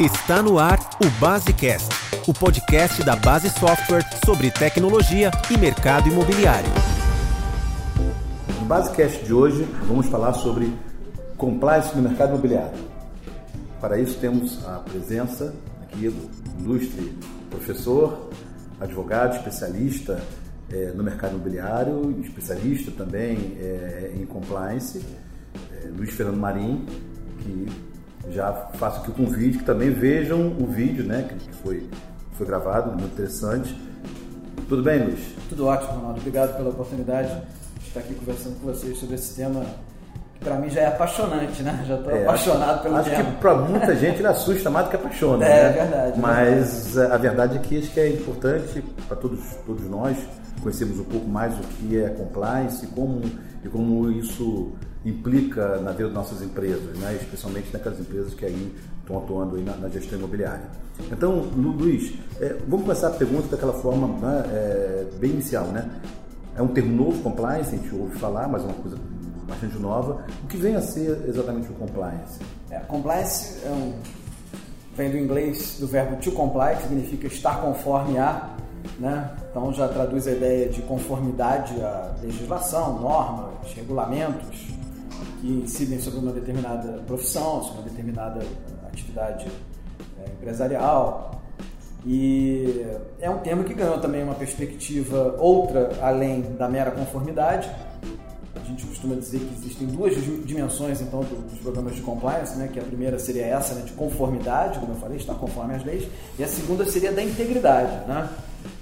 Está no ar o Basecast, o podcast da Base Software sobre tecnologia e mercado imobiliário. No Basecast de hoje, vamos falar sobre compliance no mercado imobiliário. Para isso, temos a presença aqui do ilustre professor, advogado, especialista é, no mercado imobiliário, especialista também é, em compliance, é, Luiz Fernando Marim, que já faço aqui o convite, que também vejam o vídeo né, que foi, foi gravado, muito interessante. Tudo bem, Luiz? Tudo ótimo, Ronaldo. Obrigado pela oportunidade de estar aqui conversando com vocês sobre esse tema para mim já é apaixonante, né? Já estou é, apaixonado pelo acho tema. Acho que para muita gente ele assusta mais do que apaixona, é, né? É verdade. Mas verdade. a verdade é que acho que é importante para todos, todos nós conhecermos um pouco mais o que é compliance e como, e como isso implica na vida das nossas empresas, né? especialmente naquelas empresas que aí estão atuando aí na, na gestão imobiliária. Então, Luiz, é, vamos começar a pergunta daquela forma né, é, bem inicial. Né? É um termo novo, compliance, a gente ouve falar, mas é uma coisa bastante nova. O que vem a ser exatamente o compliance? É, compliance é um, vem do inglês do verbo to comply, que significa estar conforme a, né? Então já traduz a ideia de conformidade à legislação, normas, regulamentos, que incidem sobre uma determinada profissão, sobre uma determinada atividade é, empresarial. E é um termo que ganhou também uma perspectiva outra além da mera conformidade. A gente costuma dizer que existem duas dimensões então dos programas de compliance, né? Que a primeira seria essa né, de conformidade, como eu falei, estar conforme às leis, e a segunda seria da integridade, né?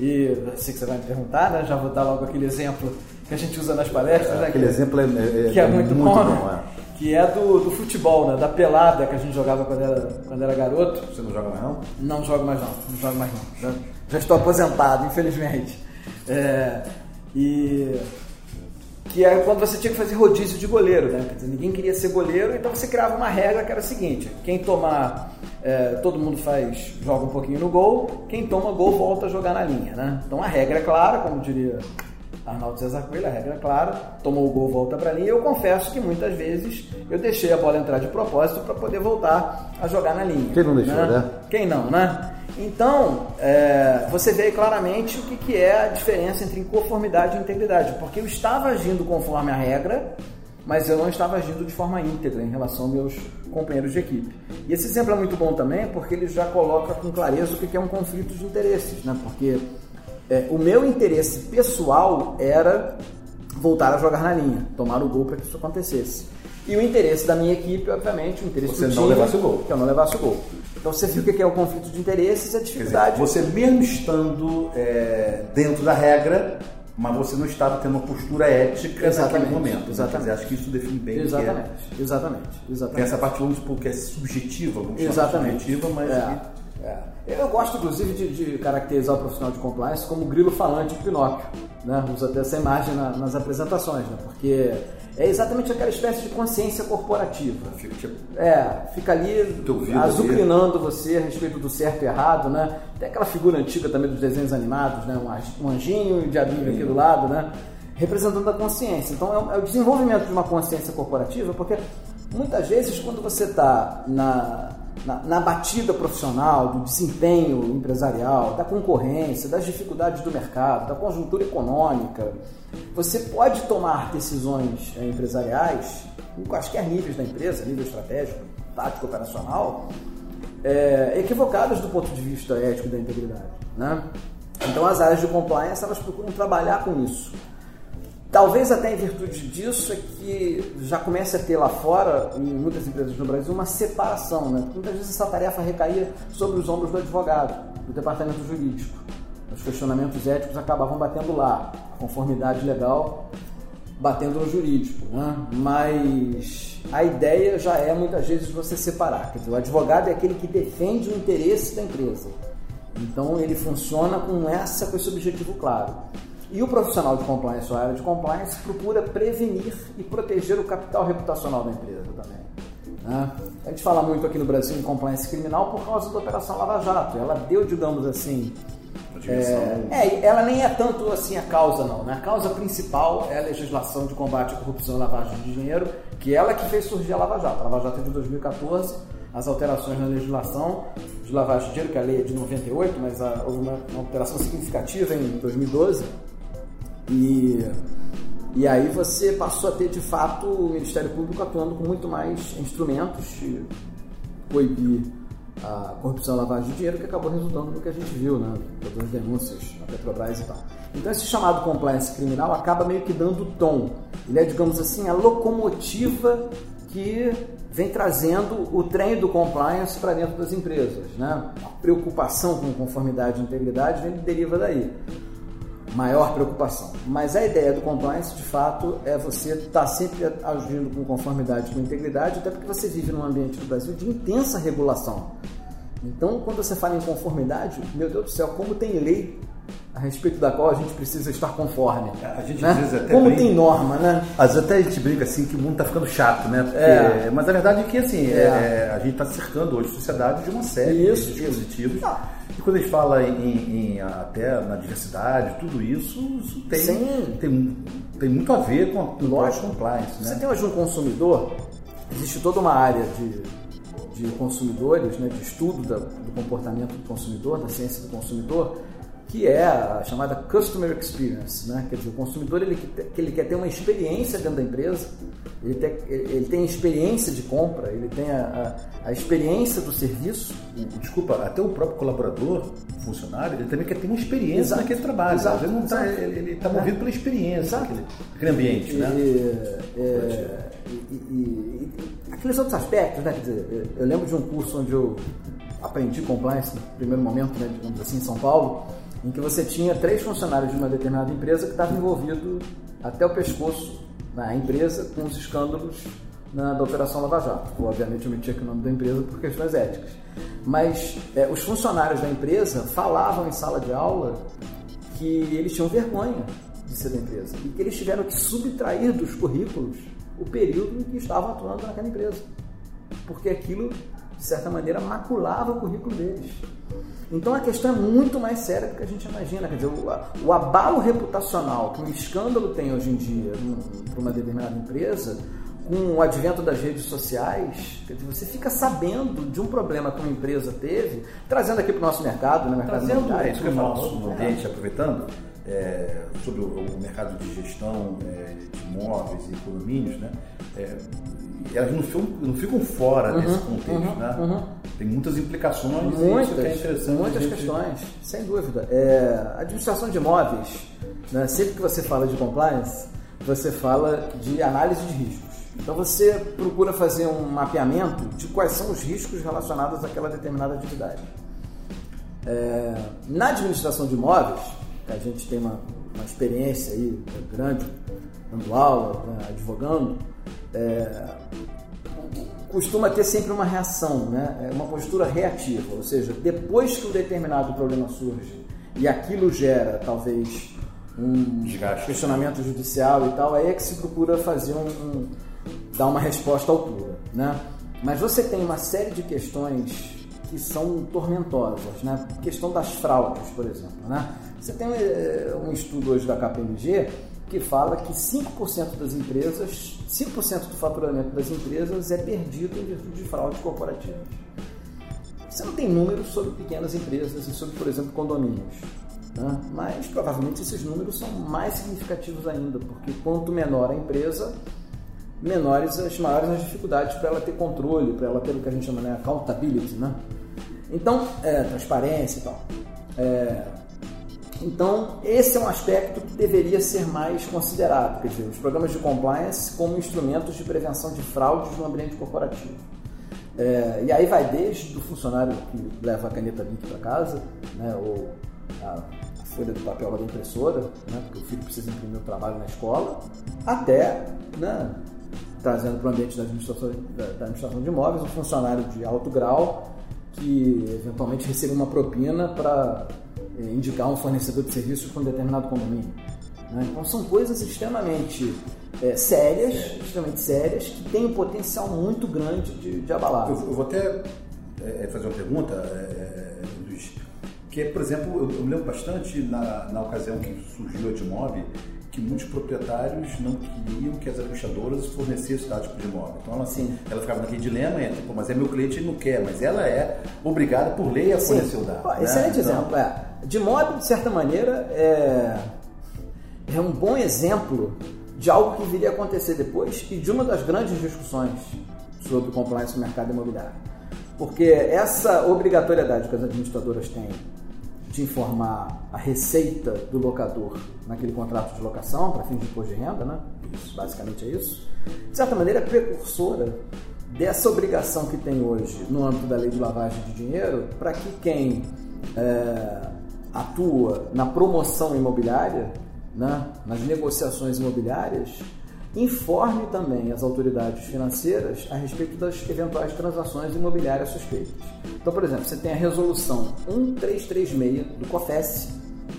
E sei que você vai me perguntar, né? Já vou dar logo aquele exemplo que a gente usa nas palestras, é, né? Aquele que, exemplo é, é, que é, muito, muito bom, bom é. que é do, do futebol, né? Da pelada que a gente jogava quando era, quando era garoto. Você não joga mais não? Não jogo mais não, não jogo mais não. Já, já estou aposentado, infelizmente. É, e que é quando você tinha que fazer rodízio de goleiro, né? Quer dizer, ninguém queria ser goleiro, então você criava uma regra que era a seguinte: quem tomar, é, todo mundo faz, joga um pouquinho no gol, quem toma gol volta a jogar na linha, né? Então a regra é clara, como diria Arnaldo César Coelho, a regra é clara, tomou o gol, volta para a linha. Eu confesso que muitas vezes eu deixei a bola entrar de propósito para poder voltar a jogar na linha. Quem não deixou, né? né? Quem não, né? Então, é, você vê claramente o que, que é a diferença entre inconformidade e integridade, porque eu estava agindo conforme a regra, mas eu não estava agindo de forma íntegra em relação aos meus companheiros de equipe. E esse exemplo é muito bom também porque ele já coloca com clareza o que é um conflito de interesses, né? porque é, o meu interesse pessoal era voltar a jogar na linha, tomar o gol para que isso acontecesse. E o interesse da minha equipe, obviamente, o interesse você do não time, levasse o gol. Que eu não levasse o gol. Então você viu o que é o conflito de interesses e a dificuldade. Dizer, você mesmo estando é, dentro da regra, mas você não estava tendo uma postura ética exatamente, naquele momento. Exatamente. Acho que isso define bem exatamente, o que é. Exatamente, exatamente. Tem essa parte, vamos supor, que é subjetiva, vamos exatamente. subjetiva, mas... É. É. Eu gosto, inclusive, de, de, caracterizar o profissional de compliance como o grilo falante de Pinóquio. Né? Uso até essa imagem na, nas apresentações, né? porque é exatamente aquela espécie de consciência corporativa. Fica, tipo, é, fica ali azucrinando você a respeito do certo e errado, né? Tem aquela figura antiga também dos desenhos animados, né? Um anjinho e um diabinho aqui do lado, né? Representando a consciência. Então é o desenvolvimento de uma consciência corporativa, porque muitas vezes quando você está na, na, na, batida profissional, do desempenho empresarial, da concorrência, das dificuldades do mercado, da conjuntura econômica, você pode tomar decisões é, empresariais em quaisquer níveis da empresa, nível estratégico, tático, operacional, é, equivocadas do ponto de vista ético da integridade. Né? Então as áreas de compliance elas procuram trabalhar com isso. Talvez até em virtude disso é que já comece a ter lá fora, em muitas empresas no Brasil, uma separação, né? Muitas vezes essa tarefa recaía sobre os ombros do advogado, do departamento jurídico. Os questionamentos éticos acabavam batendo lá, a conformidade legal batendo no jurídico, né? Mas a ideia já é muitas vezes você separar. Quer dizer, o advogado é aquele que defende o interesse da empresa. Então ele funciona com essa com esse objetivo claro. E o profissional de compliance ou área de compliance procura prevenir e proteger o capital reputacional da empresa também. Né? A gente fala muito aqui no Brasil em compliance criminal por causa da Operação Lava Jato. Ela deu, digamos assim, É, é, ela nem é tanto assim a causa, não. Né? A causa principal é a legislação de combate à corrupção e lavagem de dinheiro, que é ela que fez surgir a Lava Jato. A Lava Jato é de 2014, as alterações na legislação de lavagem de dinheiro, que a lei é de 98, mas houve uma, uma alteração significativa em 2012. E, e aí você passou a ter, de fato, o Ministério Público atuando com muito mais instrumentos de coibir a corrupção e lavagem de dinheiro, que acabou resultando no que a gente viu, né? Todas as denúncias na Petrobras e tal. Então, esse chamado compliance criminal acaba meio que dando tom. Ele é, digamos assim, a locomotiva que vem trazendo o trem do compliance para dentro das empresas. Né? A preocupação com conformidade e integridade vem, deriva daí maior preocupação. Mas a ideia do compliance, de fato, é você estar tá sempre agindo com conformidade, com integridade, até porque você vive num ambiente do Brasil de intensa regulação. Então, quando você fala em conformidade, meu Deus do céu, como tem lei a respeito da qual a gente precisa estar conforme. A gente né? vezes até Como brinca, tem norma, né? Às vezes até a gente brinca assim que o mundo está ficando chato, né? Porque, é. Mas a verdade é que assim, é. É, a gente está cercando hoje a sociedade de uma série isso, de dispositivos. Isso. E quando a gente fala em, em, até na diversidade, tudo isso, isso tem, tem, tem muito a ver com, com o compliance. Né? Você tem hoje um consumidor, existe toda uma área de, de consumidores, né, de estudo da, do comportamento do consumidor, da ciência do consumidor, que é a chamada Customer Experience, né? Quer dizer, o consumidor ele, ele quer ter uma experiência dentro da empresa, ele tem, ele tem experiência de compra, ele tem a, a, a experiência do serviço. Desculpa, até o próprio colaborador, funcionário, ele também quer ter uma experiência Exato. naquele trabalho. Exato. Ele está ele está movido é. pela experiência daquele, daquele ambiente, né? e, né? É, e, e, e, aqueles outros aspectos, né? Quer dizer, eu lembro de um curso onde eu aprendi compliance no primeiro momento, né, digamos assim, em São Paulo, em que você tinha três funcionários de uma determinada empresa que estavam envolvidos até o pescoço na empresa com os escândalos na, da Operação Lava Jato. Obviamente eu meti aqui o nome da empresa por questões éticas. Mas é, os funcionários da empresa falavam em sala de aula que eles tinham vergonha de ser da empresa e que eles tiveram que subtrair dos currículos o período em que estavam atuando naquela empresa. Porque aquilo, de certa maneira, maculava o currículo deles. Então a questão é muito mais séria do que a gente imagina. Quer dizer, o, o abalo reputacional que um escândalo tem hoje em dia para uma determinada empresa, com o advento das redes sociais, quer dizer, você fica sabendo de um problema que uma empresa teve, trazendo aqui para o nosso mercado, né, mercado trazendo é isso que eu falo no ambiente, aproveitando, é, sobre o, o, mercado de gestão é, de imóveis e condomínios, né? É, elas não ficam, não ficam fora uhum, desse contexto, uhum, né? Uhum. Tem muitas implicações muitas, que é interessante. Muitas gente... questões, sem dúvida. É, administração de imóveis, né? sempre que você fala de compliance, você fala de análise de riscos. Então você procura fazer um mapeamento de quais são os riscos relacionados àquela determinada atividade. É, na administração de imóveis, a gente tem uma, uma experiência aí grande, dando aula, né, advogando, é, costuma ter sempre uma reação, né? É uma postura reativa, ou seja, depois que um determinado problema surge e aquilo gera talvez um Desgaste. questionamento judicial e tal, aí é que se procura fazer um, um dar uma resposta à altura, né? Mas você tem uma série de questões que são tormentosas, né? A questão das fraudes, por exemplo, né? Você tem eh, um estudo hoje da KPMG que fala que 5% das empresas, 5% do faturamento das empresas é perdido em virtude de fraudes corporativas. Você não tem números sobre pequenas empresas e sobre, por exemplo, condomínios. Né? Mas provavelmente esses números são mais significativos ainda, porque quanto menor a empresa, menores as maiores as dificuldades para ela ter controle, para ela ter o que a gente chama de né, accountability, né? Então, é, transparência e tal. É, então, esse é um aspecto que deveria ser mais considerado, quer dizer, os programas de compliance como instrumentos de prevenção de fraudes no ambiente corporativo. É, e aí vai desde o funcionário que leva a caneta BIC para casa, né, ou a, folha do papel da impressora, né, porque o filho precisa imprimir o trabalho na escola, até né, trazendo para o ambiente da administração, da, da administração de imóveis um funcionário de alto grau que eventualmente receba uma propina para indicar um fornecedor de serviços para um determinado condomínio. Né? Então são coisas extremamente é, sérias, extremamente sérias, que têm um potencial muito grande de, de abalar. Eu, eu vou até é, fazer uma pergunta, é, Luiz. Que é, por exemplo, eu, eu me lembro bastante na, na ocasião que surgiu a Edmob, que muitos proprietários não queriam que as administradoras fornecessem dados tipo de imóvel. Então ela, assim, ela ficava naquele dilema entre, mas é meu cliente, ele não quer, mas ela é obrigada por lei a fornecer Sim. o dado. Pô, né? Excelente então, exemplo. É. De modo, de certa maneira, é, é um bom exemplo de algo que viria a acontecer depois e de uma das grandes discussões sobre compliance no mercado imobiliário. Porque essa obrigatoriedade que as administradoras têm de informar a receita do locador naquele contrato de locação para fins de imposto de renda, né? Isso, basicamente é isso. De certa maneira, é precursora dessa obrigação que tem hoje no âmbito da lei de lavagem de dinheiro para que quem é, atua na promoção imobiliária, né, nas negociações imobiliárias, informe também as autoridades financeiras a respeito das eventuais transações imobiliárias suspeitas. Então, por exemplo, você tem a resolução 1336 do COFES,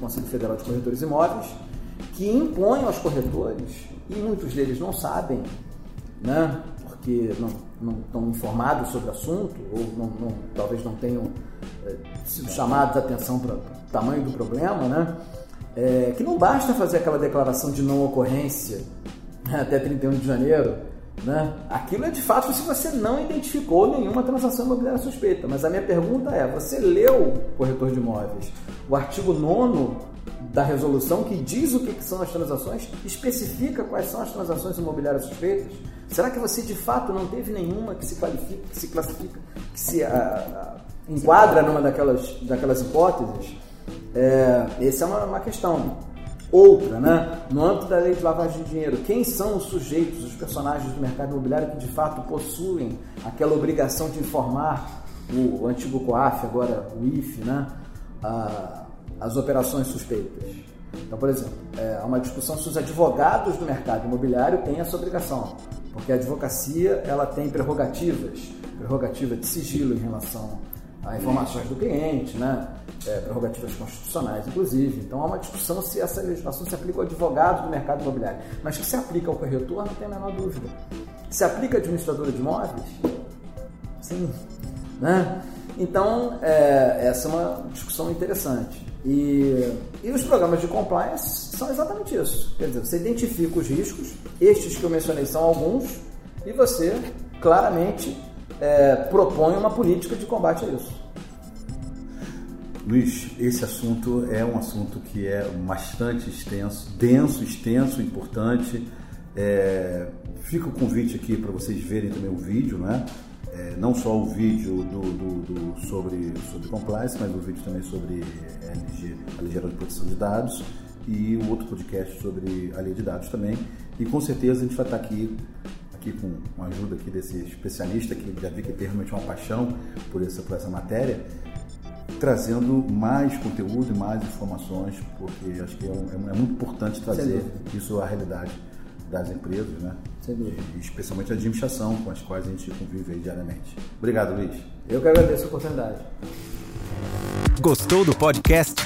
Conselho Federal de Corretores Imóveis, que impõe aos corretores, e muitos deles não sabem, né, porque não, não estão informados sobre o assunto, ou não, não, talvez não tenham sido chamados a atenção para o tamanho do problema, né, é, que não basta fazer aquela declaração de não ocorrência até 31 de janeiro, né? Aquilo é de fato se você não identificou nenhuma transação imobiliária suspeita. Mas a minha pergunta é: você leu, corretor de imóveis, o artigo 9 da resolução que diz o que são as transações, especifica quais são as transações imobiliárias suspeitas? Será que você de fato não teve nenhuma que se qualifica, que se classifica, que se a, a, enquadra numa daquelas, daquelas hipóteses? É, essa é uma, uma questão. Outra, né? no âmbito da lei de lavagem de dinheiro, quem são os sujeitos, os personagens do mercado imobiliário que de fato possuem aquela obrigação de informar o, o antigo COAF, agora o IFE, né? As operações suspeitas? Então, por exemplo, é, há uma discussão se os advogados do mercado imobiliário têm essa obrigação, porque a advocacia ela tem prerrogativas, prerrogativa de sigilo em relação a informações do cliente, né? É, prerrogativas constitucionais, inclusive. Então há uma discussão se essa legislação se aplica ao advogado do mercado imobiliário. Mas que se aplica ao corretor, não tem a menor dúvida. Se aplica à administradora de imóveis? Sim. Né? Então, é, essa é uma discussão interessante. E, e os programas de compliance são exatamente isso. Quer dizer, você identifica os riscos, estes que eu mencionei são alguns, e você claramente é, propõe uma política de combate a isso. Luiz, esse assunto é um assunto que é bastante extenso, denso, extenso, importante. É, fica o convite aqui para vocês verem também o vídeo, né? É, não só o vídeo do, do, do, sobre, sobre compliance, mas o vídeo também sobre LG, a Lei Geral de Proteção de Dados e o outro podcast sobre a lei de dados também. E com certeza a gente vai estar aqui aqui com a ajuda aqui desse especialista que já vi que tem realmente uma paixão por essa, por essa matéria, trazendo mais conteúdo e mais informações, porque acho que é, é, é muito importante trazer isso à realidade das empresas, né? E, especialmente a administração com as quais a gente convive diariamente. Obrigado, Luiz. Eu que agradeço a oportunidade. Gostou do podcast?